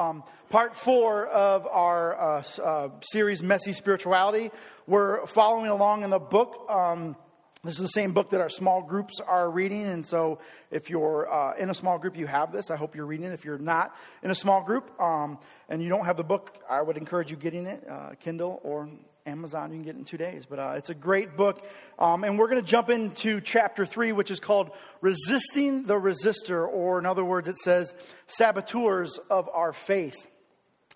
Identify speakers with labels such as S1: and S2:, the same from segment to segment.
S1: Um, part four of our uh, uh, series, Messy Spirituality. We're following along in the book. Um, this is the same book that our small groups are reading. And so, if you're uh, in a small group, you have this. I hope you're reading it. If you're not in a small group um, and you don't have the book, I would encourage you getting it, uh, Kindle or Amazon. You can get it in two days. But uh, it's a great book. Um, and we're going to jump into chapter three, which is called Resisting the Resistor, or in other words, it says Saboteurs of Our Faith.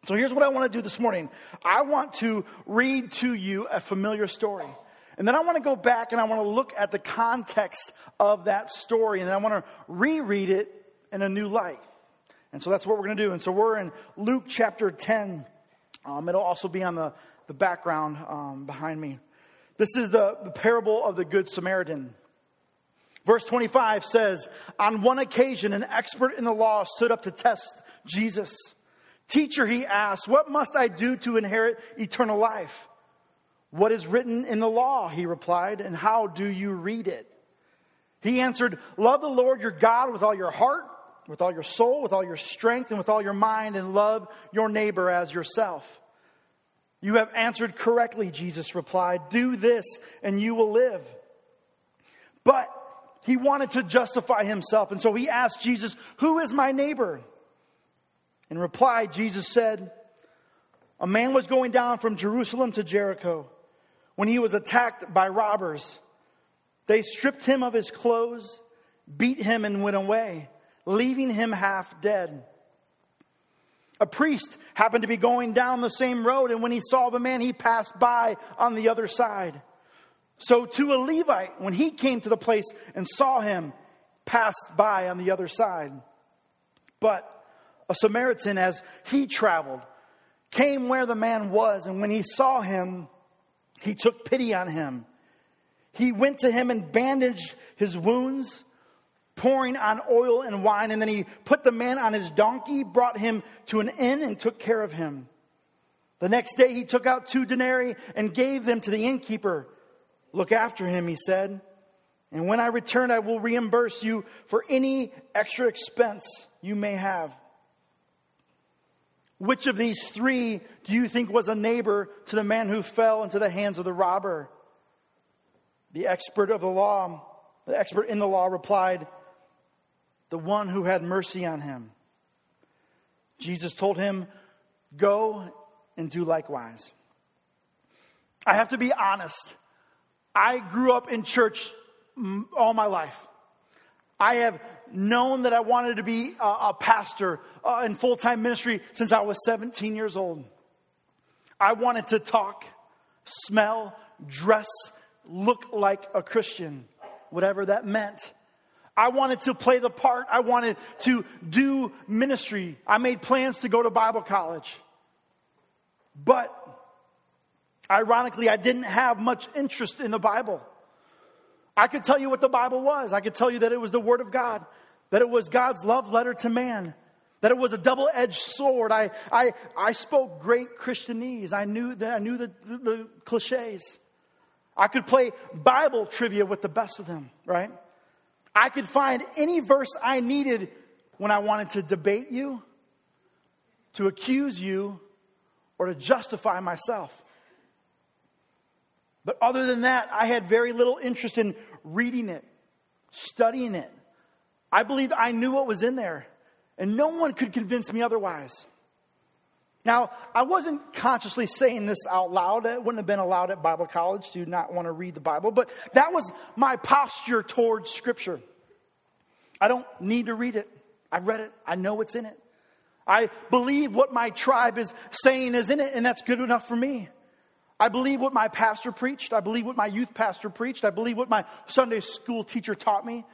S1: So, here's what I want to do this morning I want to read to you a familiar story. And then I want to go back and I want to look at the context of that story and then I want to reread it in a new light. And so that's what we're going to do. And so we're in Luke chapter 10. Um, it'll also be on the, the background um, behind me. This is the, the parable of the Good Samaritan. Verse 25 says, On one occasion, an expert in the law stood up to test Jesus. Teacher, he asked, What must I do to inherit eternal life? What is written in the law? He replied, and how do you read it? He answered, Love the Lord your God with all your heart, with all your soul, with all your strength, and with all your mind, and love your neighbor as yourself. You have answered correctly, Jesus replied. Do this, and you will live. But he wanted to justify himself, and so he asked Jesus, Who is my neighbor? In reply, Jesus said, A man was going down from Jerusalem to Jericho when he was attacked by robbers. They stripped him of his clothes, beat him, and went away, leaving him half dead. A priest happened to be going down the same road, and when he saw the man, he passed by on the other side. So, to a Levite, when he came to the place and saw him, passed by on the other side. But a Samaritan, as he traveled, came where the man was, and when he saw him, he took pity on him. He went to him and bandaged his wounds, pouring on oil and wine. And then he put the man on his donkey, brought him to an inn, and took care of him. The next day he took out two denarii and gave them to the innkeeper. Look after him, he said. And when I return, I will reimburse you for any extra expense you may have. Which of these three do you think was a neighbor to the man who fell into the hands of the robber? The expert of the law, the expert in the law replied, The one who had mercy on him. Jesus told him, Go and do likewise. I have to be honest. I grew up in church all my life. I have known that I wanted to be a, a pastor uh, in full time ministry since I was 17 years old. I wanted to talk, smell, dress, look like a Christian, whatever that meant. I wanted to play the part. I wanted to do ministry. I made plans to go to Bible college. But ironically, I didn't have much interest in the Bible. I could tell you what the Bible was. I could tell you that it was the Word of God, that it was God's love letter to man, that it was a double edged sword. I, I, I spoke great Christianese. I knew, that I knew the, the, the cliches. I could play Bible trivia with the best of them, right? I could find any verse I needed when I wanted to debate you, to accuse you, or to justify myself. But other than that, I had very little interest in reading it, studying it. I believed I knew what was in there, and no one could convince me otherwise. Now, I wasn't consciously saying this out loud. It wouldn't have been allowed at Bible college to not want to read the Bible, but that was my posture towards Scripture. I don't need to read it. I read it, I know what's in it. I believe what my tribe is saying is in it, and that's good enough for me. I believe what my pastor preached. I believe what my youth pastor preached. I believe what my Sunday school teacher taught me.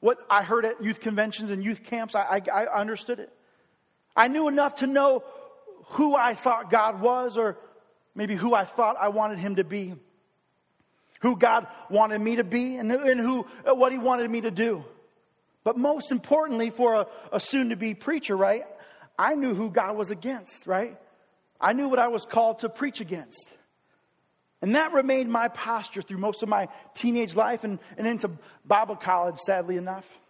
S1: What I heard at youth conventions and youth camps, I, I, I understood it. I knew enough to know who I thought God was, or maybe who I thought I wanted Him to be, who God wanted me to be, and, and who uh, what He wanted me to do. But most importantly, for a, a soon to be preacher, right? I knew who God was against, right? I knew what I was called to preach against. And that remained my posture through most of my teenage life and, and into Bible college, sadly enough.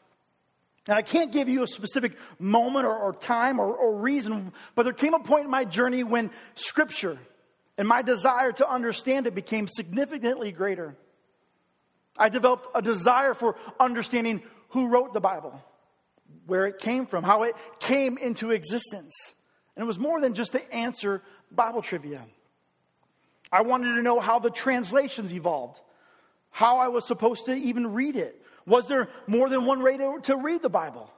S1: And I can't give you a specific moment or, or time or, or reason, but there came a point in my journey when Scripture and my desire to understand it became significantly greater. I developed a desire for understanding who wrote the Bible, where it came from, how it came into existence. And it was more than just to answer Bible trivia. I wanted to know how the translations evolved, how I was supposed to even read it. Was there more than one way to, to read the Bible?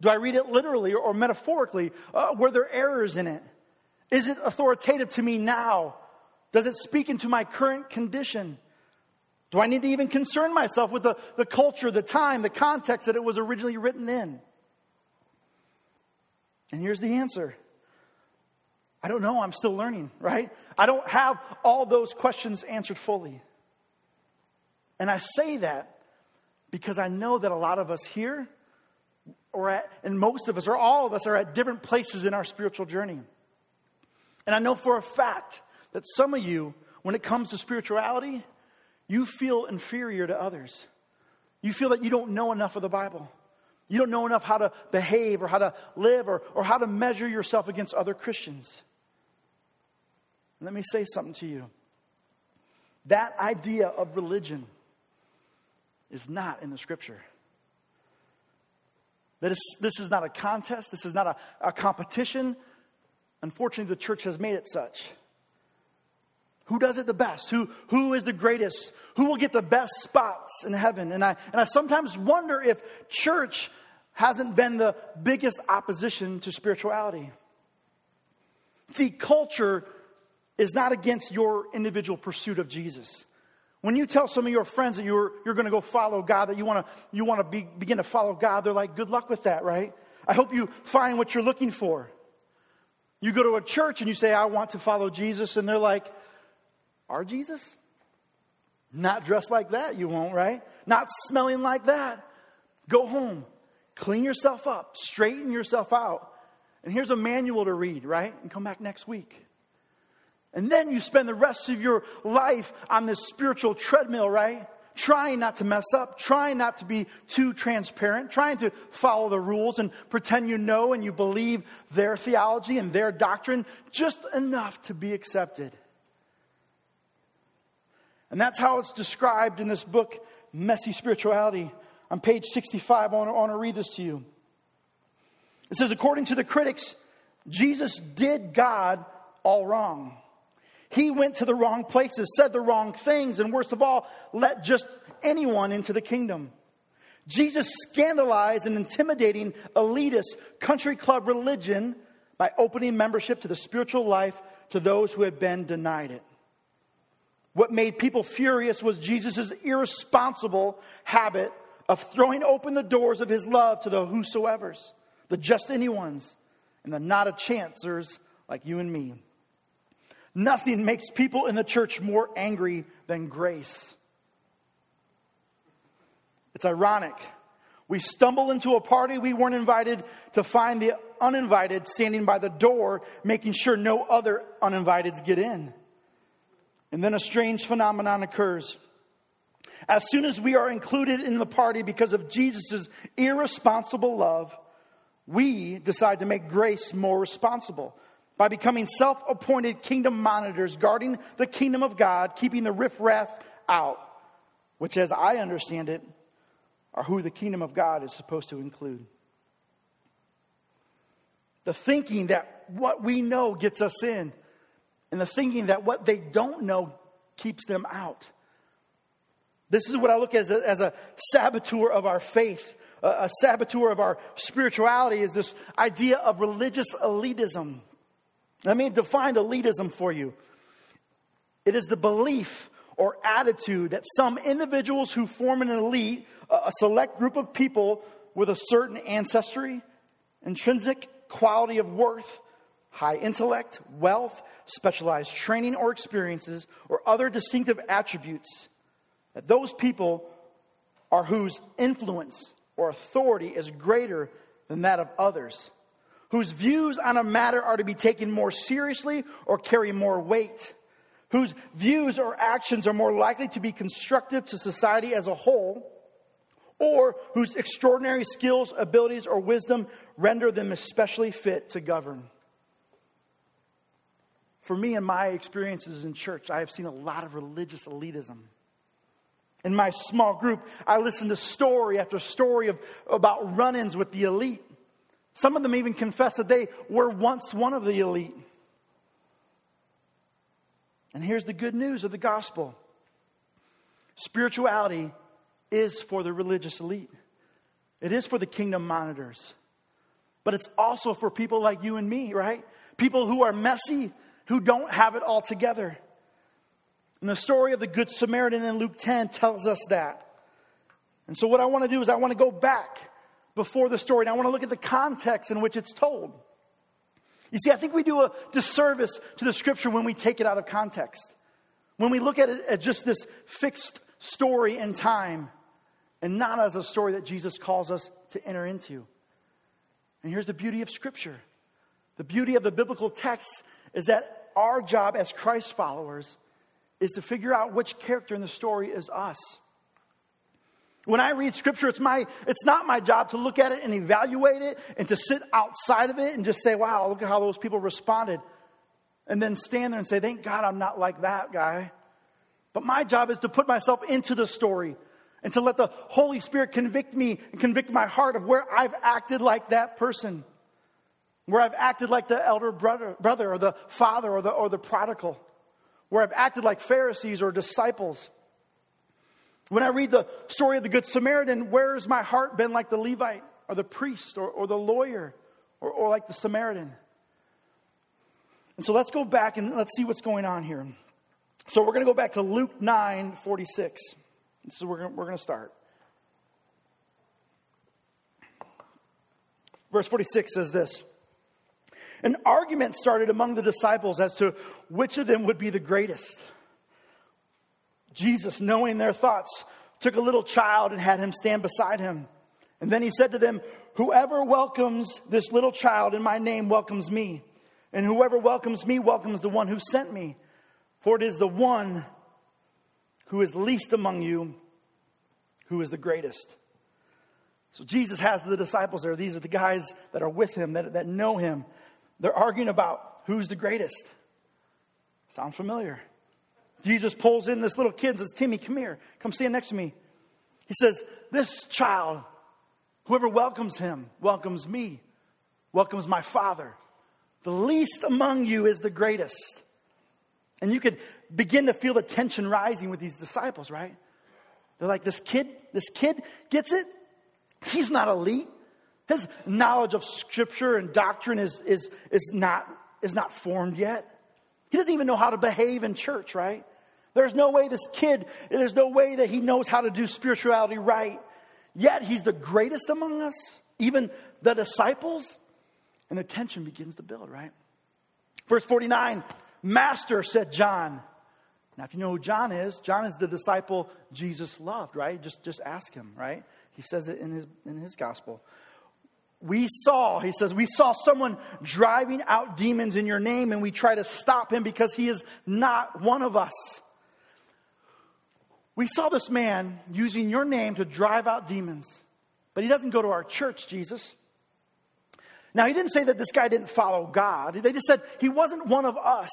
S1: Do I read it literally or metaphorically? Uh, were there errors in it? Is it authoritative to me now? Does it speak into my current condition? Do I need to even concern myself with the, the culture, the time, the context that it was originally written in? And here's the answer I don't know. I'm still learning, right? I don't have all those questions answered fully. And I say that because I know that a lot of us here, or at, and most of us, or all of us, are at different places in our spiritual journey. And I know for a fact that some of you, when it comes to spirituality, you feel inferior to others. You feel that you don't know enough of the Bible. You don't know enough how to behave or how to live or, or how to measure yourself against other Christians. Let me say something to you. That idea of religion is not in the scripture. That is, this is not a contest, this is not a, a competition. Unfortunately, the church has made it such. Who does it the best? Who, who is the greatest? Who will get the best spots in heaven? And I, and I sometimes wonder if church hasn't been the biggest opposition to spirituality. See, culture is not against your individual pursuit of Jesus. When you tell some of your friends that you're, you're going to go follow God, that you want to you want to be, begin to follow God, they're like, good luck with that, right? I hope you find what you're looking for. You go to a church and you say, I want to follow Jesus, and they're like, Our Jesus? Not dressed like that, you won't, right? Not smelling like that. Go home, clean yourself up, straighten yourself out. And here's a manual to read, right? And come back next week. And then you spend the rest of your life on this spiritual treadmill, right? Trying not to mess up, trying not to be too transparent, trying to follow the rules and pretend you know and you believe their theology and their doctrine just enough to be accepted. And that's how it's described in this book, Messy Spirituality. On page 65, I want, to, I want to read this to you. It says, according to the critics, Jesus did God all wrong. He went to the wrong places, said the wrong things, and worst of all, let just anyone into the kingdom. Jesus scandalized an intimidating elitist country club religion by opening membership to the spiritual life to those who had been denied it. What made people furious was Jesus' irresponsible habit of throwing open the doors of his love to the whosoever's, the just anyone's, and the not a chancers like you and me. Nothing makes people in the church more angry than grace. It's ironic. We stumble into a party we weren't invited to find the uninvited standing by the door, making sure no other uninviteds get in. And then a strange phenomenon occurs. As soon as we are included in the party because of Jesus' irresponsible love, we decide to make grace more responsible by becoming self appointed kingdom monitors, guarding the kingdom of God, keeping the riffraff out, which, as I understand it, are who the kingdom of God is supposed to include. The thinking that what we know gets us in, and the thinking that what they don't know keeps them out. This is what I look at as a, as a saboteur of our faith, a, a saboteur of our spirituality, is this idea of religious elitism. Let me define elitism for you. It is the belief or attitude that some individuals who form an elite, a select group of people with a certain ancestry, intrinsic quality of worth, high intellect, wealth, specialized training or experiences, or other distinctive attributes, that those people are whose influence or authority is greater than that of others whose views on a matter are to be taken more seriously or carry more weight, whose views or actions are more likely to be constructive to society as a whole, or whose extraordinary skills, abilities, or wisdom render them especially fit to govern. For me and my experiences in church, I have seen a lot of religious elitism. In my small group, I listened to story after story of, about run ins with the elite. Some of them even confess that they were once one of the elite. And here's the good news of the gospel spirituality is for the religious elite, it is for the kingdom monitors, but it's also for people like you and me, right? People who are messy, who don't have it all together. And the story of the Good Samaritan in Luke 10 tells us that. And so, what I want to do is, I want to go back before the story and I want to look at the context in which it's told. You see, I think we do a disservice to the scripture when we take it out of context. When we look at it as just this fixed story in time and not as a story that Jesus calls us to enter into. And here's the beauty of Scripture the beauty of the biblical text is that our job as Christ followers is to figure out which character in the story is us. When I read scripture, it's, my, it's not my job to look at it and evaluate it and to sit outside of it and just say, wow, look at how those people responded. And then stand there and say, thank God I'm not like that guy. But my job is to put myself into the story and to let the Holy Spirit convict me and convict my heart of where I've acted like that person, where I've acted like the elder brother, brother or the father or the, or the prodigal, where I've acted like Pharisees or disciples. When I read the story of the Good Samaritan, where has my heart been like the Levite or the priest or, or the lawyer or, or like the Samaritan? And so let's go back and let's see what's going on here. So we're going to go back to Luke 9 46. So we're going, we're going to start. Verse 46 says this An argument started among the disciples as to which of them would be the greatest. Jesus, knowing their thoughts, took a little child and had him stand beside him. And then he said to them, Whoever welcomes this little child in my name welcomes me. And whoever welcomes me welcomes the one who sent me. For it is the one who is least among you who is the greatest. So Jesus has the disciples there. These are the guys that are with him, that, that know him. They're arguing about who's the greatest. Sound familiar? Jesus pulls in this little kid and says, Timmy, come here. Come stand next to me. He says, This child, whoever welcomes him, welcomes me, welcomes my father. The least among you is the greatest. And you could begin to feel the tension rising with these disciples, right? They're like, this kid, this kid gets it. He's not elite. His knowledge of scripture and doctrine is, is, is, not, is not formed yet. He doesn't even know how to behave in church, right? There's no way this kid, there's no way that he knows how to do spirituality right. Yet he's the greatest among us, even the disciples. And the tension begins to build, right? Verse 49 Master, said John. Now, if you know who John is, John is the disciple Jesus loved, right? Just, just ask him, right? He says it in his, in his gospel. We saw, he says, we saw someone driving out demons in your name, and we try to stop him because he is not one of us. We saw this man using your name to drive out demons, but he doesn't go to our church, Jesus. Now, he didn't say that this guy didn't follow God. They just said he wasn't one of us.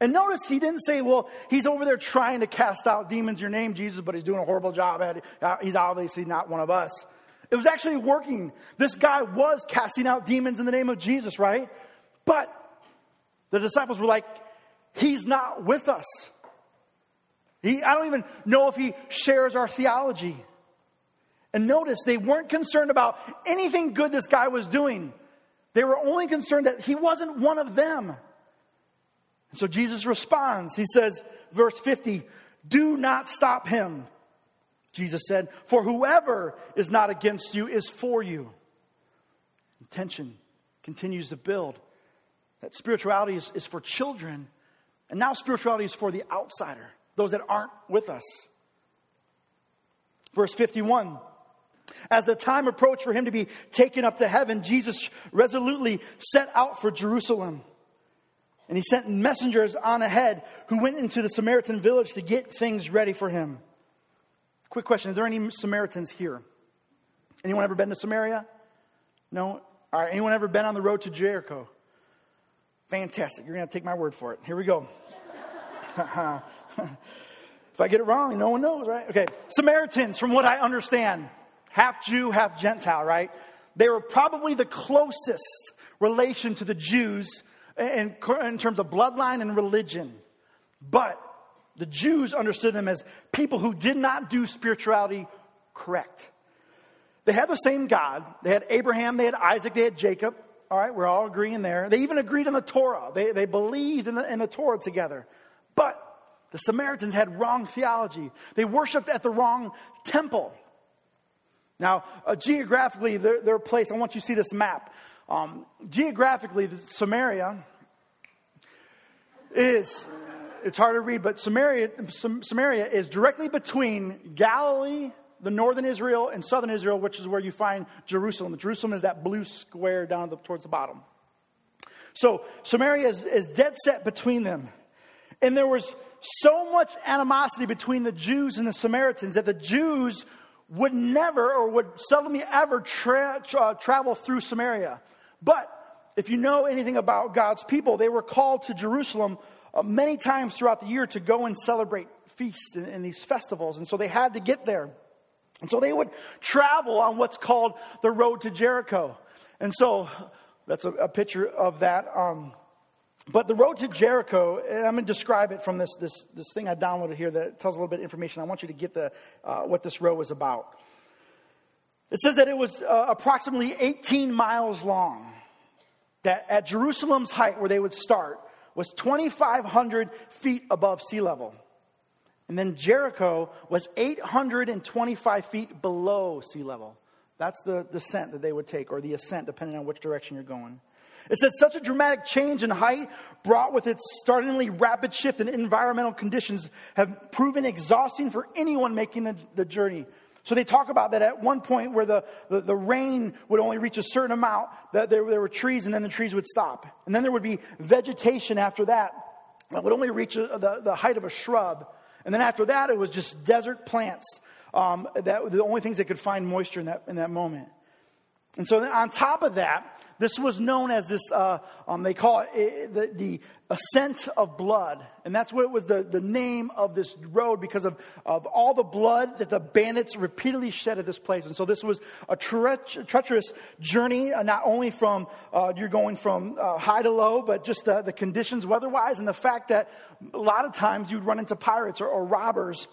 S1: And notice he didn't say, well, he's over there trying to cast out demons, your name, Jesus, but he's doing a horrible job at it. Uh, he's obviously not one of us. It was actually working. This guy was casting out demons in the name of Jesus, right? But the disciples were like, he's not with us. He, I don't even know if he shares our theology. And notice they weren't concerned about anything good this guy was doing. They were only concerned that he wasn't one of them. So Jesus responds. He says, verse 50, do not stop him. Jesus said, For whoever is not against you is for you. And tension continues to build. That spirituality is, is for children, and now spirituality is for the outsider, those that aren't with us. Verse 51 As the time approached for him to be taken up to heaven, Jesus resolutely set out for Jerusalem. And he sent messengers on ahead who went into the Samaritan village to get things ready for him. Quick question Are there any Samaritans here? Anyone ever been to Samaria? No? All right, anyone ever been on the road to Jericho? Fantastic. You're going to take my word for it. Here we go. Uh-huh. If I get it wrong, no one knows, right? Okay. Samaritans, from what I understand, half Jew, half Gentile, right? They were probably the closest relation to the Jews in, in terms of bloodline and religion. But the Jews understood them as people who did not do spirituality correct. They had the same God. They had Abraham, they had Isaac, they had Jacob. All right, we're all agreeing there. They even agreed on the Torah. They, they believed in the, in the Torah together. But the Samaritans had wrong theology. They worshiped at the wrong temple. Now, uh, geographically, their, their place, I want you to see this map. Um, geographically, Samaria is, it's hard to read, but Samaria, Samaria is directly between Galilee, the northern Israel, and southern Israel, which is where you find Jerusalem. Jerusalem is that blue square down the, towards the bottom. So Samaria is, is dead set between them. And there was so much animosity between the Jews and the Samaritans that the Jews would never or would seldomly ever tra- tra- travel through Samaria. But if you know anything about God's people, they were called to Jerusalem uh, many times throughout the year to go and celebrate feasts and, and these festivals. And so they had to get there. And so they would travel on what's called the road to Jericho. And so that's a, a picture of that. Um, but the road to Jericho, and I'm going to describe it from this, this, this thing I downloaded here that tells a little bit of information. I want you to get the, uh, what this road was about. It says that it was uh, approximately 18 miles long. That at Jerusalem's height, where they would start, was 2,500 feet above sea level. And then Jericho was 825 feet below sea level. That's the descent that they would take, or the ascent, depending on which direction you're going. It says such a dramatic change in height brought with its startlingly rapid shift in environmental conditions have proven exhausting for anyone making the, the journey. So they talk about that at one point where the, the, the, rain would only reach a certain amount, that there, there were trees and then the trees would stop. And then there would be vegetation after that that would only reach a, the, the height of a shrub. And then after that, it was just desert plants. Um, that the only things that could find moisture in that, in that moment. And so on top of that, this was known as this, uh, um, they call it the, the ascent of blood. And that's what it was the, the name of this road because of, of all the blood that the bandits repeatedly shed at this place. And so this was a tre- treacherous journey, uh, not only from, uh, you're going from uh, high to low, but just the, the conditions weather-wise and the fact that a lot of times you'd run into pirates or, or robbers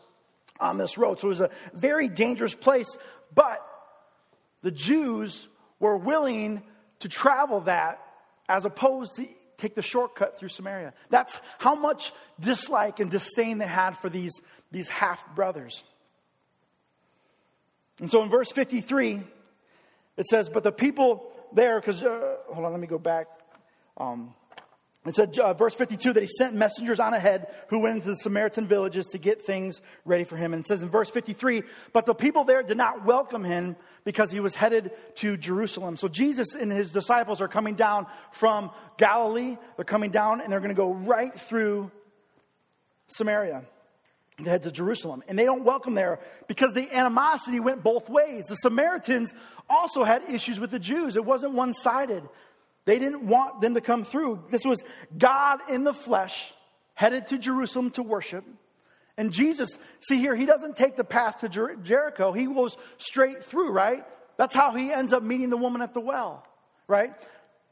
S1: on this road. So it was a very dangerous place. But the Jews were willing to travel that as opposed to take the shortcut through Samaria. That's how much dislike and disdain they had for these, these half brothers. And so in verse 53, it says, But the people there, because, uh, hold on, let me go back. Um, it said, uh, verse 52, that he sent messengers on ahead who went into the Samaritan villages to get things ready for him. And it says in verse 53, but the people there did not welcome him because he was headed to Jerusalem. So Jesus and his disciples are coming down from Galilee. They're coming down and they're going to go right through Samaria to head to Jerusalem. And they don't welcome there because the animosity went both ways. The Samaritans also had issues with the Jews. It wasn't one sided. They didn't want them to come through. This was God in the flesh headed to Jerusalem to worship. And Jesus, see here, he doesn't take the path to Jer- Jericho. He goes straight through, right? That's how he ends up meeting the woman at the well, right?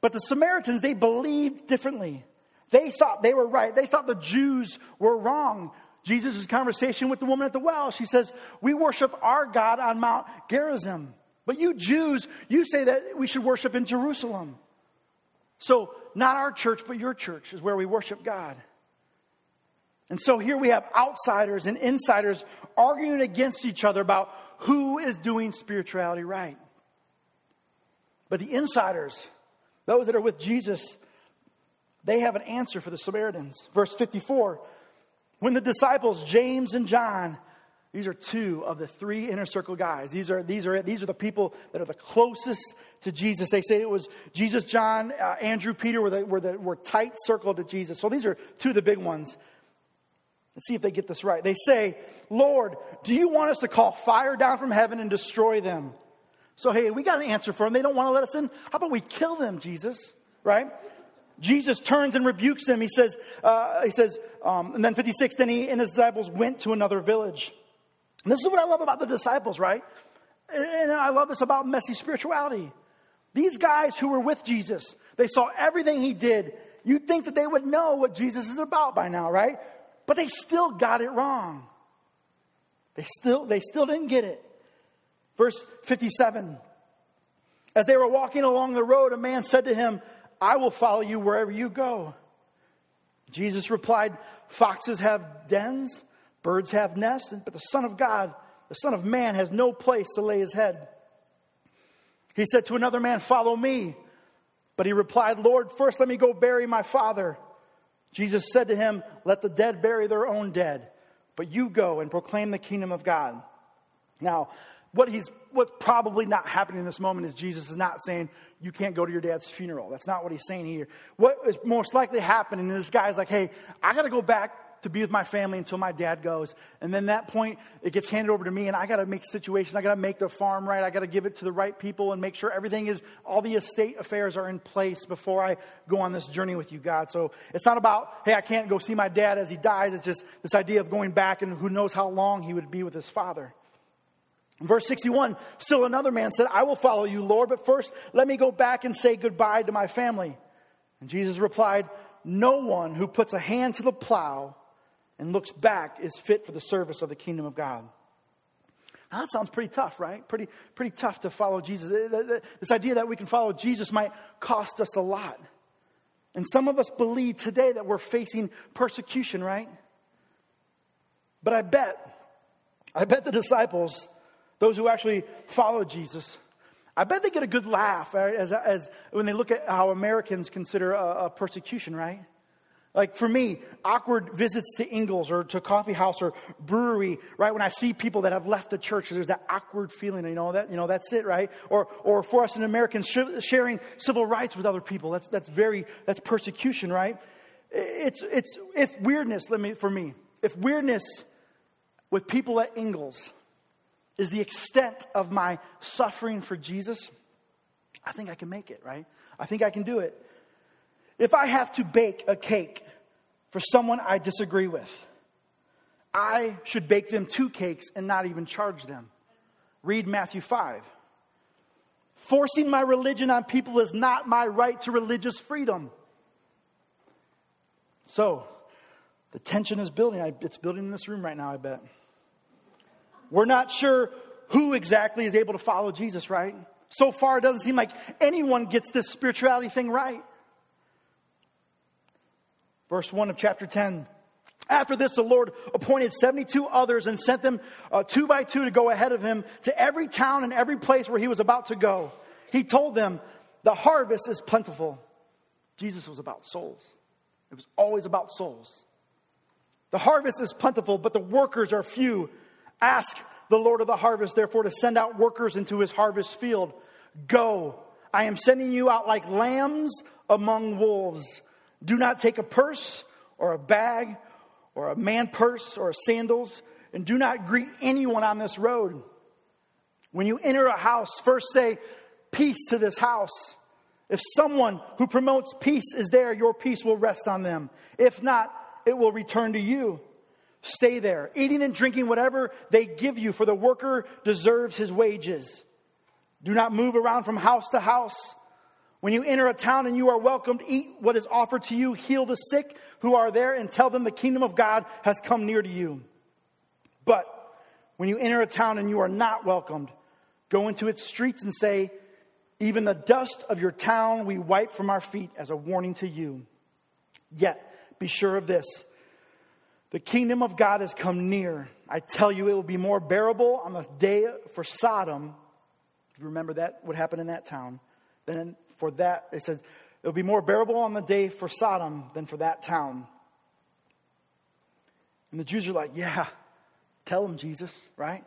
S1: But the Samaritans, they believed differently. They thought they were right. They thought the Jews were wrong. Jesus' conversation with the woman at the well, she says, We worship our God on Mount Gerizim. But you Jews, you say that we should worship in Jerusalem. So, not our church, but your church is where we worship God. And so here we have outsiders and insiders arguing against each other about who is doing spirituality right. But the insiders, those that are with Jesus, they have an answer for the Samaritans. Verse 54 When the disciples, James and John, these are two of the three inner circle guys. These are, these are, these are the people that are the closest to Jesus. They say it was Jesus, John, uh, Andrew, Peter were, the, were, the, were tight circled to Jesus. So these are two of the big ones. Let's see if they get this right. They say, Lord, do you want us to call fire down from heaven and destroy them? So, hey, we got an answer for them. They don't want to let us in. How about we kill them, Jesus? Right? Jesus turns and rebukes them. He says, uh, he says, um, and then 56, then he and his disciples went to another village. This is what I love about the disciples, right? And I love this about messy spirituality. These guys who were with Jesus, they saw everything he did. You'd think that they would know what Jesus is about by now, right? But they still got it wrong. They still, they still didn't get it. Verse 57 As they were walking along the road, a man said to him, I will follow you wherever you go. Jesus replied, Foxes have dens, birds have nests, but the Son of God, the Son of Man, has no place to lay his head. He said to another man, Follow me. But he replied, Lord, first let me go bury my father. Jesus said to him, Let the dead bury their own dead, but you go and proclaim the kingdom of God. Now, what he's what's probably not happening in this moment is Jesus is not saying you can't go to your dad's funeral. That's not what he's saying here. What is most likely happening is this guy's like, hey, I got to go back to be with my family until my dad goes. And then that point, it gets handed over to me, and I got to make situations. I got to make the farm right. I got to give it to the right people and make sure everything is, all the estate affairs are in place before I go on this journey with you, God. So it's not about, hey, I can't go see my dad as he dies. It's just this idea of going back and who knows how long he would be with his father. verse 61, still another man said, I will follow you, Lord, but first let me go back and say goodbye to my family. And Jesus replied, No one who puts a hand to the plow and looks back is fit for the service of the kingdom of God. Now, that sounds pretty tough, right? Pretty, pretty tough to follow Jesus. This idea that we can follow Jesus might cost us a lot. And some of us believe today that we're facing persecution, right? But I bet, I bet the disciples, those who actually follow Jesus, I bet they get a good laugh as, as when they look at how Americans consider a, a persecution, right? Like for me, awkward visits to Ingles or to coffee house or brewery, right? When I see people that have left the church, there's that awkward feeling, you know, that, you know, that's it, right? Or, or for us in Americans, sharing civil rights with other people, that's, that's very, that's persecution, right? It's, it's, if weirdness, let me, for me, if weirdness with people at Ingles is the extent of my suffering for Jesus, I think I can make it, right? I think I can do it. If I have to bake a cake for someone I disagree with, I should bake them two cakes and not even charge them. Read Matthew 5. Forcing my religion on people is not my right to religious freedom. So, the tension is building. It's building in this room right now, I bet. We're not sure who exactly is able to follow Jesus, right? So far, it doesn't seem like anyone gets this spirituality thing right. Verse 1 of chapter 10. After this, the Lord appointed 72 others and sent them uh, two by two to go ahead of him to every town and every place where he was about to go. He told them, The harvest is plentiful. Jesus was about souls, it was always about souls. The harvest is plentiful, but the workers are few. Ask the Lord of the harvest, therefore, to send out workers into his harvest field. Go, I am sending you out like lambs among wolves. Do not take a purse or a bag or a man purse or sandals, and do not greet anyone on this road. When you enter a house, first say, Peace to this house. If someone who promotes peace is there, your peace will rest on them. If not, it will return to you. Stay there, eating and drinking whatever they give you, for the worker deserves his wages. Do not move around from house to house. When you enter a town and you are welcomed, eat what is offered to you, heal the sick who are there, and tell them the kingdom of God has come near to you. But when you enter a town and you are not welcomed, go into its streets and say, Even the dust of your town we wipe from our feet as a warning to you. Yet, be sure of this the kingdom of God has come near. I tell you, it will be more bearable on the day for Sodom. Remember that, what happened in that town, than for that, it says, it'll be more bearable on the day for Sodom than for that town. And the Jews are like, yeah, tell them, Jesus, right?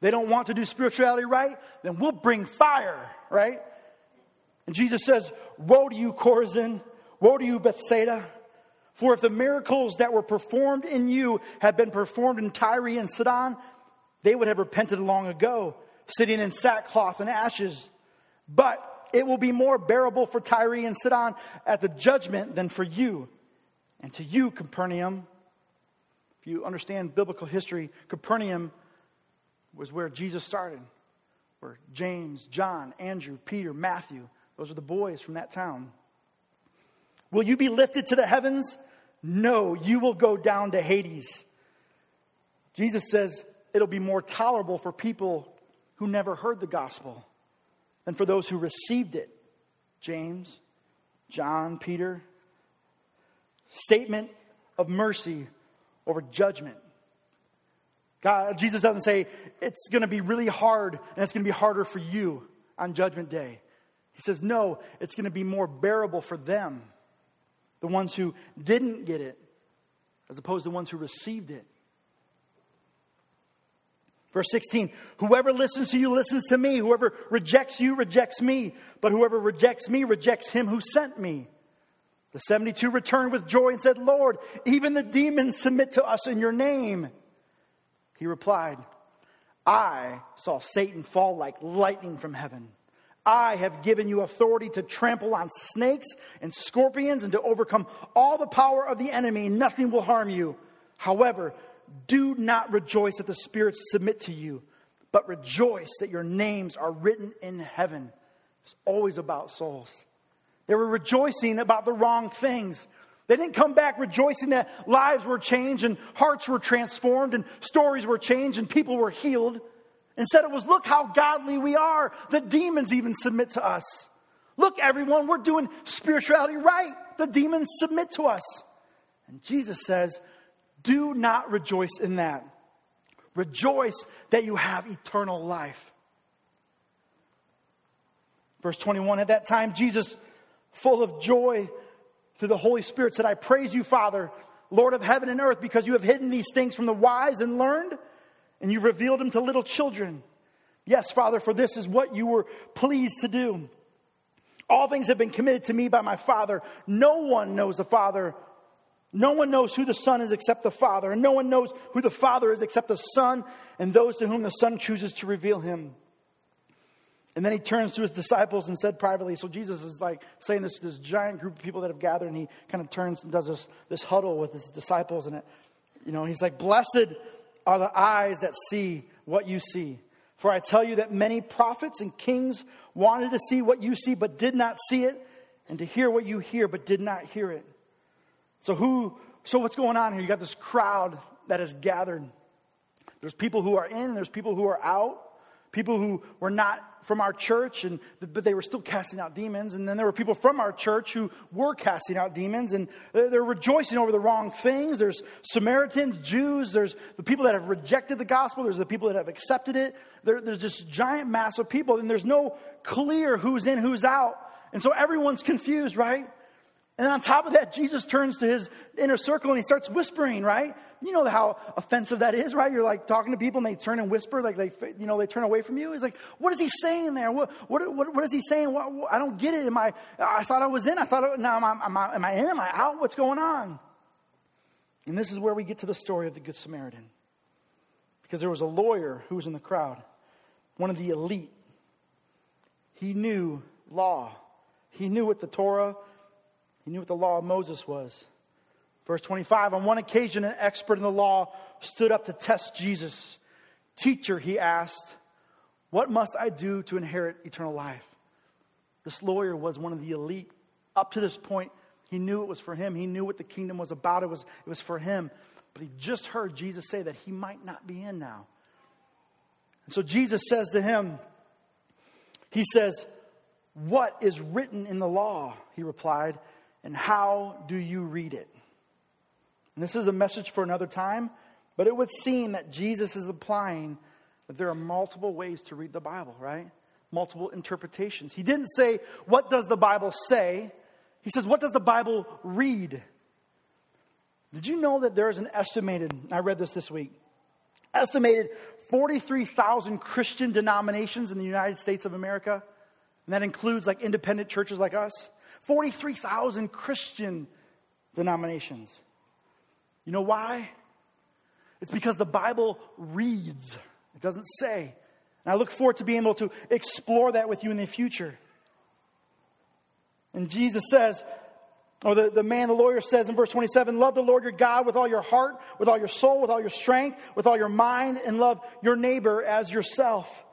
S1: They don't want to do spirituality right, then we'll bring fire, right? And Jesus says, Woe to you, Chorazin! Woe to you, Bethsaida! For if the miracles that were performed in you had been performed in Tyre and Sidon, they would have repented long ago, sitting in sackcloth and ashes. But it will be more bearable for Tyre and Sidon at the judgment than for you. And to you, Capernaum, if you understand biblical history, Capernaum was where Jesus started, where James, John, Andrew, Peter, Matthew, those are the boys from that town. Will you be lifted to the heavens? No, you will go down to Hades. Jesus says it'll be more tolerable for people who never heard the gospel than for those who received it. James, John, Peter. Statement of mercy over judgment. God, Jesus doesn't say it's going to be really hard and it's going to be harder for you on judgment day. He says, no, it's going to be more bearable for them the ones who didn't get it, as opposed to the ones who received it. Verse 16, whoever listens to you listens to me. Whoever rejects you rejects me. But whoever rejects me rejects him who sent me. The 72 returned with joy and said, Lord, even the demons submit to us in your name. He replied, I saw Satan fall like lightning from heaven. I have given you authority to trample on snakes and scorpions and to overcome all the power of the enemy. Nothing will harm you. However, do not rejoice that the spirits submit to you, but rejoice that your names are written in heaven. It's always about souls. They were rejoicing about the wrong things. They didn't come back rejoicing that lives were changed and hearts were transformed and stories were changed and people were healed. Instead, it was, look how godly we are. The demons even submit to us. Look, everyone, we're doing spirituality right. The demons submit to us. And Jesus says, do not rejoice in that. Rejoice that you have eternal life. Verse 21 At that time, Jesus, full of joy through the Holy Spirit, said, I praise you, Father, Lord of heaven and earth, because you have hidden these things from the wise and learned and you revealed them to little children. Yes, Father, for this is what you were pleased to do. All things have been committed to me by my Father. No one knows the Father. No one knows who the Son is except the Father. And no one knows who the Father is except the Son and those to whom the Son chooses to reveal him. And then he turns to his disciples and said privately, so Jesus is like saying this to this giant group of people that have gathered, and he kind of turns and does this, this huddle with his disciples. And it, you know, he's like, Blessed are the eyes that see what you see. For I tell you that many prophets and kings wanted to see what you see, but did not see it, and to hear what you hear, but did not hear it. So who so what's going on here? You got this crowd that has gathered. There's people who are in, there's people who are out people who were not from our church, and, but they were still casting out demons. And then there were people from our church who were casting out demons, and they're rejoicing over the wrong things. There's Samaritans, Jews, there's the people that have rejected the gospel, there's the people that have accepted it. There, there's this giant mass of people, and there's no clear who's in, who's out. And so everyone's confused, right? And on top of that, Jesus turns to his inner circle and he starts whispering, right? You know how offensive that is, right? You're like talking to people and they turn and whisper, like they, you know, they turn away from you. He's like, what is he saying there? What, what, what, what is he saying? What, what, I don't get it. Am I, I thought I was in. I thought, oh, now am I, am, I, am I in? Am I out? What's going on? And this is where we get to the story of the Good Samaritan. Because there was a lawyer who was in the crowd, one of the elite. He knew law. He knew what the Torah he knew what the law of Moses was. Verse 25 On one occasion, an expert in the law stood up to test Jesus. Teacher, he asked, What must I do to inherit eternal life? This lawyer was one of the elite. Up to this point, he knew it was for him. He knew what the kingdom was about. It was, it was for him. But he just heard Jesus say that he might not be in now. And so Jesus says to him, He says, What is written in the law? He replied and how do you read it? And this is a message for another time, but it would seem that Jesus is applying that there are multiple ways to read the Bible, right? Multiple interpretations. He didn't say, What does the Bible say? He says, What does the Bible read? Did you know that there is an estimated, I read this this week, estimated 43,000 Christian denominations in the United States of America? And that includes like independent churches like us. 43,000 Christian denominations. You know why? It's because the Bible reads, it doesn't say. And I look forward to being able to explore that with you in the future. And Jesus says, or the, the man, the lawyer says in verse 27 Love the Lord your God with all your heart, with all your soul, with all your strength, with all your mind, and love your neighbor as yourself.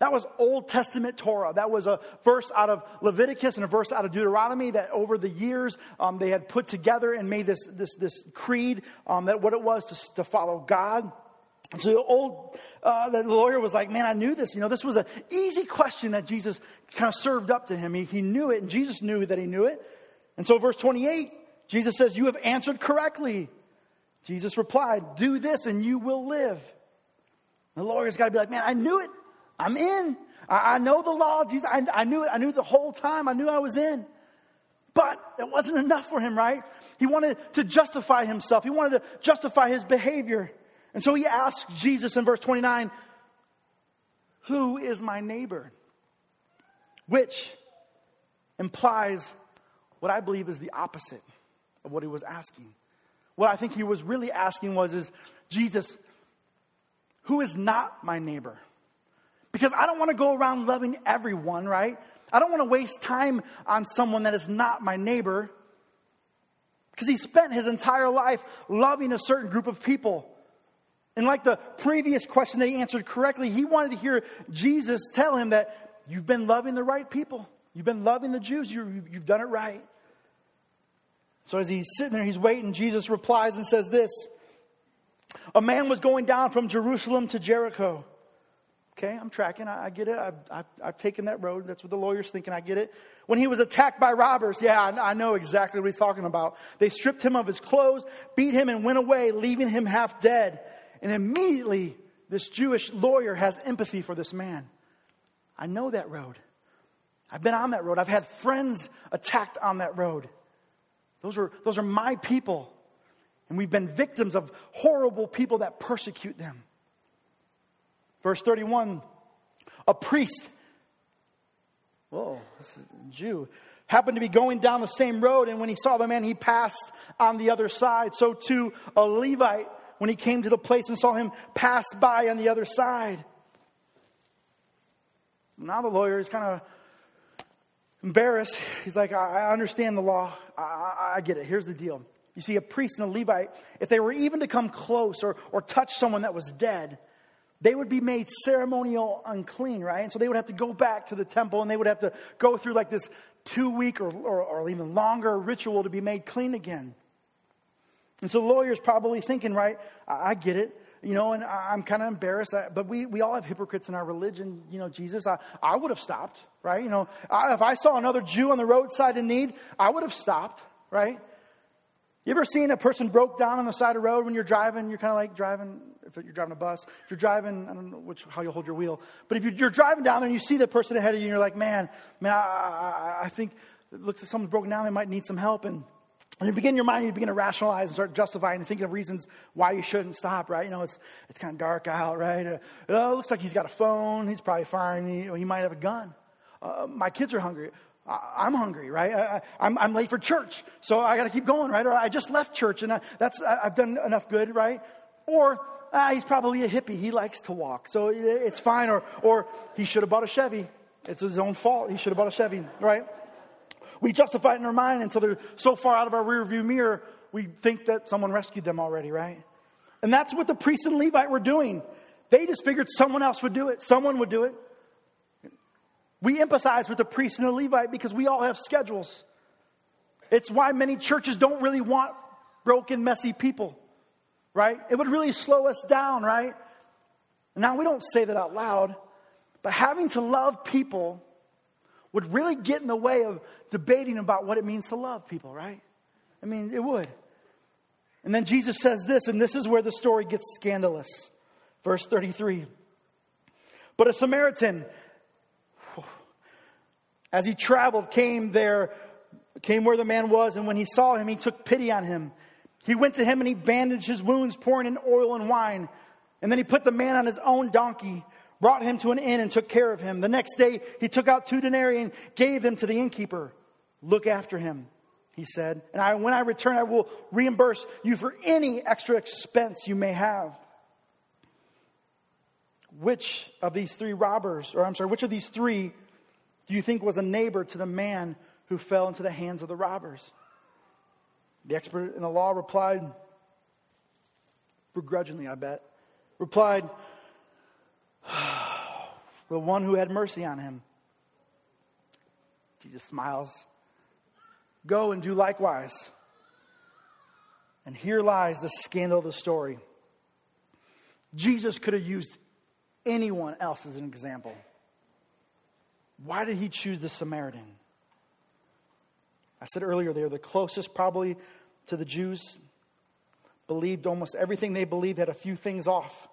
S1: That was Old Testament Torah. That was a verse out of Leviticus and a verse out of Deuteronomy that over the years um, they had put together and made this, this, this creed um, that what it was to, to follow God. And so the old uh, the lawyer was like, "Man, I knew this. You know, this was an easy question that Jesus kind of served up to him. He, he knew it, and Jesus knew that he knew it. And so, verse 28, Jesus says, "You have answered correctly." Jesus replied, "Do this, and you will live." The lawyer's got to be like, "Man, I knew it. I'm in. I, I know the law. Jesus, I, I knew it. I knew the whole time. I knew I was in." But it wasn't enough for him, right? He wanted to justify himself. He wanted to justify his behavior. And so he asked Jesus in verse 29, Who is my neighbor? Which implies what I believe is the opposite of what he was asking. What I think he was really asking was, is Jesus, who is not my neighbor? Because I don't want to go around loving everyone, right? I don't want to waste time on someone that is not my neighbor. Because he spent his entire life loving a certain group of people. And like the previous question that he answered correctly, he wanted to hear Jesus tell him that you've been loving the right people. You've been loving the Jews. You, have done it right. So as he's sitting there, he's waiting. Jesus replies and says this A man was going down from Jerusalem to Jericho. Okay, I'm tracking. I, I get it. I've, I've, I've, taken that road. That's what the lawyer's thinking. I get it. When he was attacked by robbers, yeah, I, I know exactly what he's talking about. They stripped him of his clothes, beat him, and went away, leaving him half dead. And immediately, this Jewish lawyer has empathy for this man. I know that road. I've been on that road. I've had friends attacked on that road. Those are, those are my people. And we've been victims of horrible people that persecute them. Verse 31 a priest, whoa, this is a Jew, happened to be going down the same road, and when he saw the man, he passed on the other side. So too, a Levite when he came to the place and saw him pass by on the other side. Now the lawyer is kind of embarrassed. He's like, I, understand the law. I, I, I get it. Here's the deal. You see, a priest and a Levite, if they were even to come close or, or touch someone that was dead, they would be made ceremonial unclean, right? And so they would have to go back to the temple and they would have to go through like this two week or, or, or even longer ritual to be made clean again. And so the lawyer's probably thinking, right, I, I get it, you know, and I, am kind of embarrassed, but we, we all have hypocrites in our religion. You know, Jesus, I, I would have stopped, right? You know, I, if I saw another Jew on the roadside in need, I would have stopped, right? You ever seen a person broke down on the side of the road when you're driving? You're kind of like driving, if you're driving a bus, if you're driving, I don't know which, how you hold your wheel, but if you're driving down there and you see the person ahead of you and you're like, man, man, I, I, I think it looks like someone's broken down, they might need some help. And and you begin your mind, you begin to rationalize and start justifying and thinking of reasons why you shouldn't stop, right? You know, it's, it's kind of dark out, right? Uh, oh, it looks like he's got a phone. He's probably fine. He, he might have a gun. Uh, my kids are hungry. I, am hungry, right? I, I'm, I'm late for church, so I got to keep going, right? Or I just left church and I, that's, I, have done enough good, right? Or ah, he's probably a hippie. He likes to walk, so it, it's fine. Or, or he should have bought a Chevy. It's his own fault. He should have bought a Chevy, right? We justify it in our mind until they're so far out of our rearview mirror, we think that someone rescued them already, right? And that's what the priest and Levite were doing. They just figured someone else would do it, someone would do it. We empathize with the priest and the Levite because we all have schedules. It's why many churches don't really want broken, messy people, right? It would really slow us down, right? Now, we don't say that out loud, but having to love people would really get in the way of debating about what it means to love people, right? I mean, it would. And then Jesus says this, and this is where the story gets scandalous. Verse 33. But a Samaritan, as he traveled, came there, came where the man was, and when he saw him, he took pity on him. He went to him and he bandaged his wounds, pouring in oil and wine. And then he put the man on his own donkey brought him to an inn and took care of him. The next day, he took out two denarii and gave them to the innkeeper. Look after him. he said. And I, when I return, I will reimburse you for any extra expense you may have. Which of these three robbers, or I'm sorry, which of these three do you think was a neighbor to the man who fell into the hands of the robbers? The expert in the law replied, begrudgingly, I bet, replied, the one who had mercy on him. Jesus smiles. Go and do likewise. And here lies the scandal of the story. Jesus could have used anyone else as an example. Why did he choose the Samaritan? I said earlier, they are the closest probably to the Jews, believed almost everything they believed had a few things off.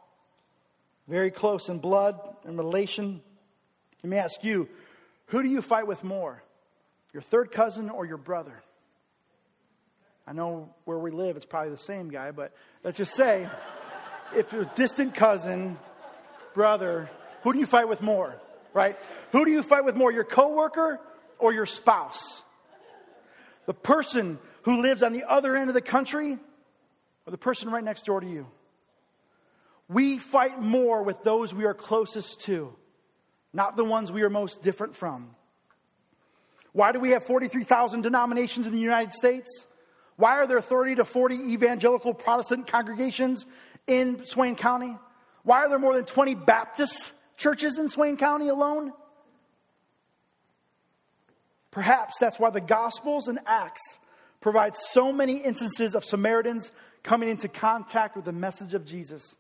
S1: Very close in blood and relation. Let me ask you who do you fight with more? Your third cousin or your brother? I know where we live, it's probably the same guy, but let's just say if a distant cousin, brother, who do you fight with more? Right? Who do you fight with more, your coworker or your spouse? The person who lives on the other end of the country or the person right next door to you? We fight more with those we are closest to, not the ones we are most different from. Why do we have 43,000 denominations in the United States? Why are there 30 to 40 evangelical Protestant congregations in Swain County? Why are there more than 20 Baptist churches in Swain County alone? Perhaps that's why the Gospels and Acts provide so many instances of Samaritans coming into contact with the message of Jesus.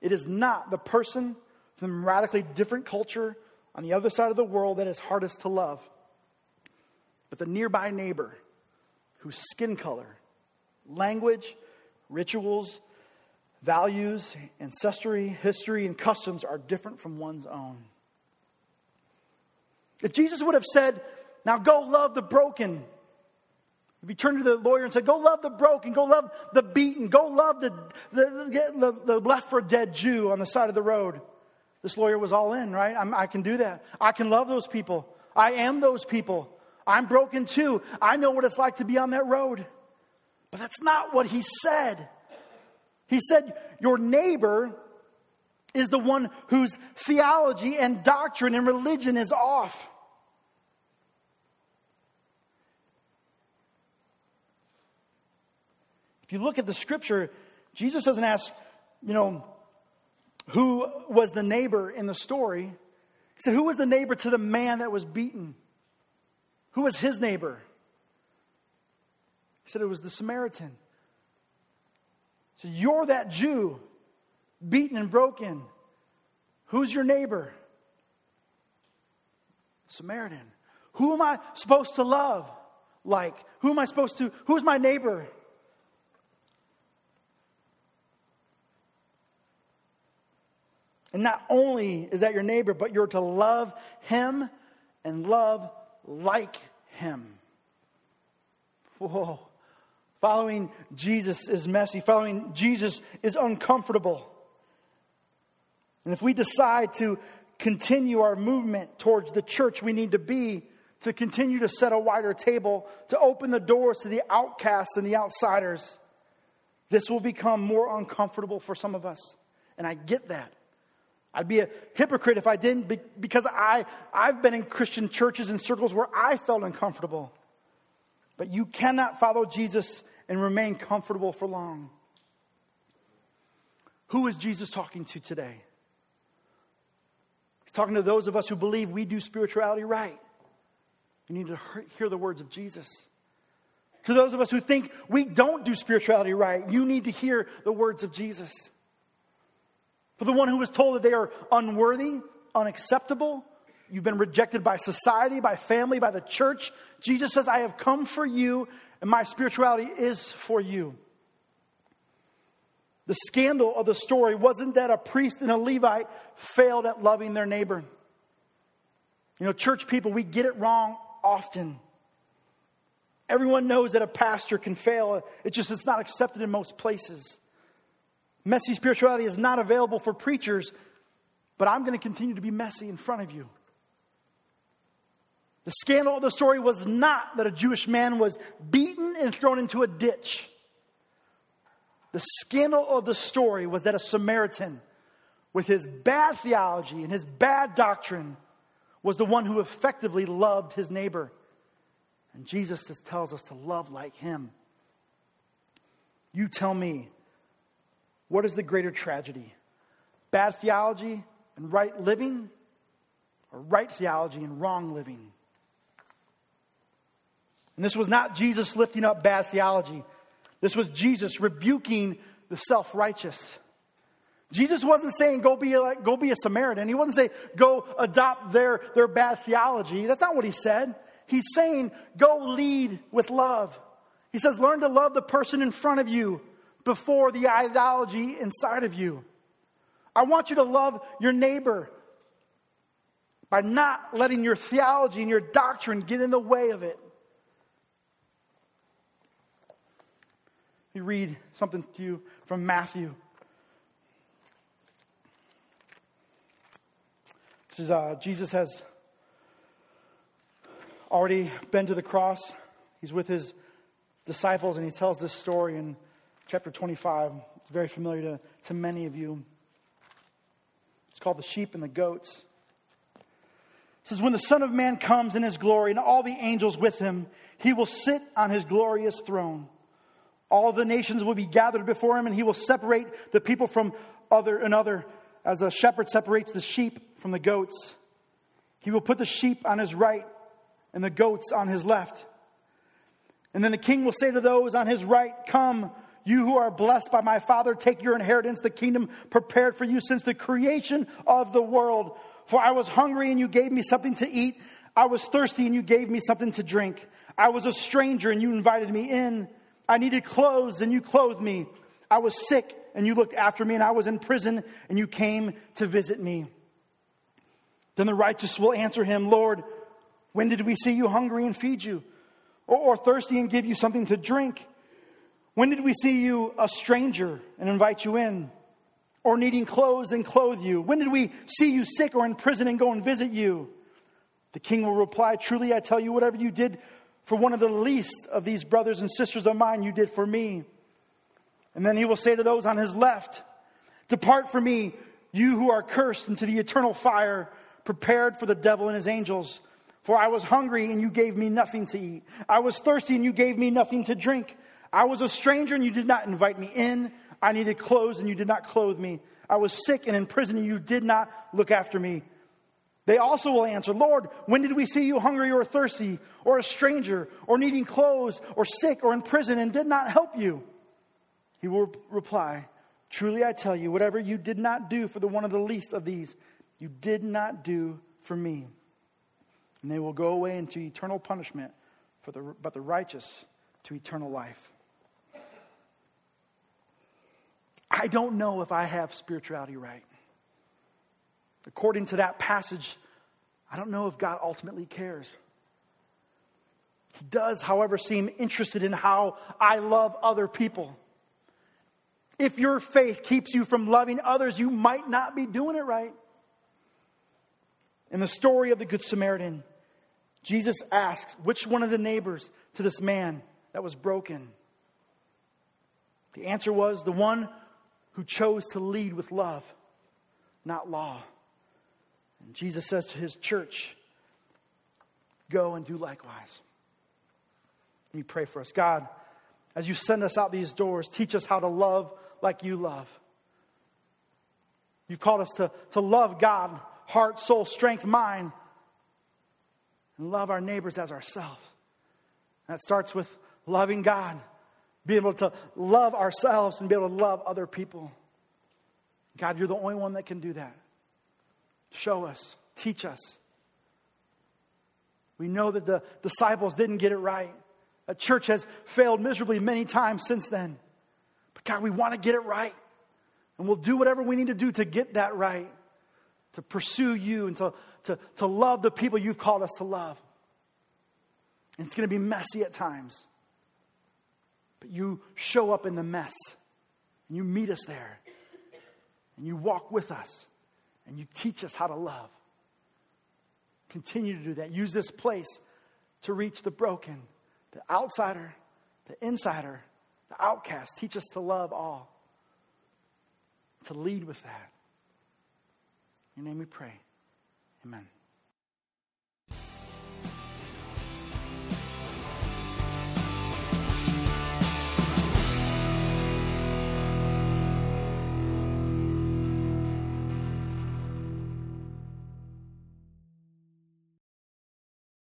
S1: It is not the person from a radically different culture on the other side of the world that is hardest to love but the nearby neighbor whose skin color, language, rituals, values, ancestry, history, and customs are different from one's own. If Jesus would have said, Now go love the broken, if he turned to the lawyer and said, Go love the broken, go love the beaten, go love the, the, the, the left for dead Jew on the side of the road, this lawyer was all in, right? I'm, I can do that. I can love those people. I am those people. I'm broken too. I know what it's like to be on that road. But that's not what he said. He said, Your neighbor is the one whose theology and doctrine and religion is off. If you look at the scripture, Jesus doesn't ask, you know, who was the neighbor in the story. He said, Who was the neighbor to the man that was beaten? Who was his neighbor? He said it was the Samaritan. So you're that Jew, beaten and broken. Who's your neighbor? Samaritan. Who am I supposed to love? Like, who am I supposed to, who's my neighbor? And not only is that your neighbor, but you're to love him and love like him. Whoa. Following Jesus is messy. Following Jesus is uncomfortable. And if we decide to continue our movement towards the church we need to be, to continue to set a wider table, to open the doors to the outcasts and the outsiders, this will become more uncomfortable for some of us. And I get that. I'd be a hypocrite if I didn't because I, I've been in Christian churches and circles where I felt uncomfortable. But you cannot follow Jesus and remain comfortable for long. Who is Jesus talking to today? He's talking to those of us who believe we do spirituality right. You need to hear the words of Jesus. To those of us who think we don't do spirituality right, you need to hear the words of Jesus. For the one who was told that they are unworthy, unacceptable, you've been rejected by society, by family, by the church, Jesus says, I have come for you, and my spirituality is for you. The scandal of the story wasn't that a priest and a Levite failed at loving their neighbor. You know, church people, we get it wrong often. Everyone knows that a pastor can fail. It just is not accepted in most places. Messy spirituality is not available for preachers, but I'm going to continue to be messy in front of you. The scandal of the story was not that a Jewish man was beaten and thrown into a ditch. The scandal of the story was that a Samaritan, with his bad theology and his bad doctrine, was the one who effectively loved his neighbor. And Jesus tells us to love like him. You tell me, what is the greater tragedy? Bad theology and right living, or right theology and wrong living? And this was not Jesus lifting up bad theology. This was Jesus rebuking the self righteous. Jesus wasn't saying go be a, go be a Samaritan. He wasn't saying go adopt their, their bad theology. That's not what he said. He's saying go lead with love. He says learn to love the person in front of you before the ideology inside of you. I want you to love your neighbor by not letting your theology and your doctrine get in the way of it. Me read something to you from Matthew. This is, uh, Jesus has already been to the cross. He's with his disciples, and he tells this story in chapter 25. It's very familiar to, to many of you. It's called The Sheep and the Goats. It says, When the Son of Man comes in his glory and all the angels with him, he will sit on his glorious throne. All the nations will be gathered before him, and he will separate the people from other another, as a shepherd separates the sheep from the goats. He will put the sheep on his right and the goats on his left. And then the king will say to those on his right, Come, you who are blessed by my Father, take your inheritance, the kingdom prepared for you since the creation of the world. For I was hungry, and you gave me something to eat. I was thirsty, and you gave me something to drink. I was a stranger, and you invited me in. I needed clothes and you clothed me. I was sick and you looked after me, and I was in prison and you came to visit me. Then the righteous will answer him, Lord, when did we see you hungry and feed you, or, or thirsty and give you something to drink? When did we see you a stranger and invite you in, or needing clothes and clothe you? When did we see you sick or in prison and go and visit you? The king will reply, Truly I tell you, whatever you did for one of the least of these brothers and sisters of mine, you did for me. And then he will say to those on his left, Depart from me, you who are cursed, into the eternal fire prepared for the devil and his angels. For I was hungry, and you gave me nothing to eat. I was thirsty, and you gave me nothing to drink. I was a stranger, and you did not invite me in. I needed clothes, and you did not clothe me. I was sick and in prison, and you did not look after me. They also will answer, Lord, when did we see you hungry or thirsty, or a stranger, or needing clothes, or sick, or in prison, and did not help you? He will reply, Truly I tell you, whatever you did not do for the one of the least of these, you did not do for me. And they will go away into eternal punishment, for the, but the righteous to eternal life. I don't know if I have spirituality right. According to that passage, I don't know if God ultimately cares. He does, however, seem interested in how I love other people. If your faith keeps you from loving others, you might not be doing it right. In the story of the Good Samaritan, Jesus asks which one of the neighbors to this man that was broken. The answer was the one who chose to lead with love, not law. And Jesus says to his church, Go and do likewise. Let me pray for us. God, as you send us out these doors, teach us how to love like you love. You've called us to, to love God, heart, soul, strength, mind, and love our neighbors as ourselves. That starts with loving God, being able to love ourselves and be able to love other people. God, you're the only one that can do that. Show us, teach us. We know that the disciples didn't get it right. The church has failed miserably many times since then. But God, we want to get it right. And we'll do whatever we need to do to get that right, to pursue you and to, to, to love the people you've called us to love. And it's going to be messy at times. But you show up in the mess and you meet us there and you walk with us and you teach us how to love. Continue to do that. Use this place to reach the broken, the outsider, the insider, the outcast. Teach us to love all, to lead with that. In your name we pray. Amen.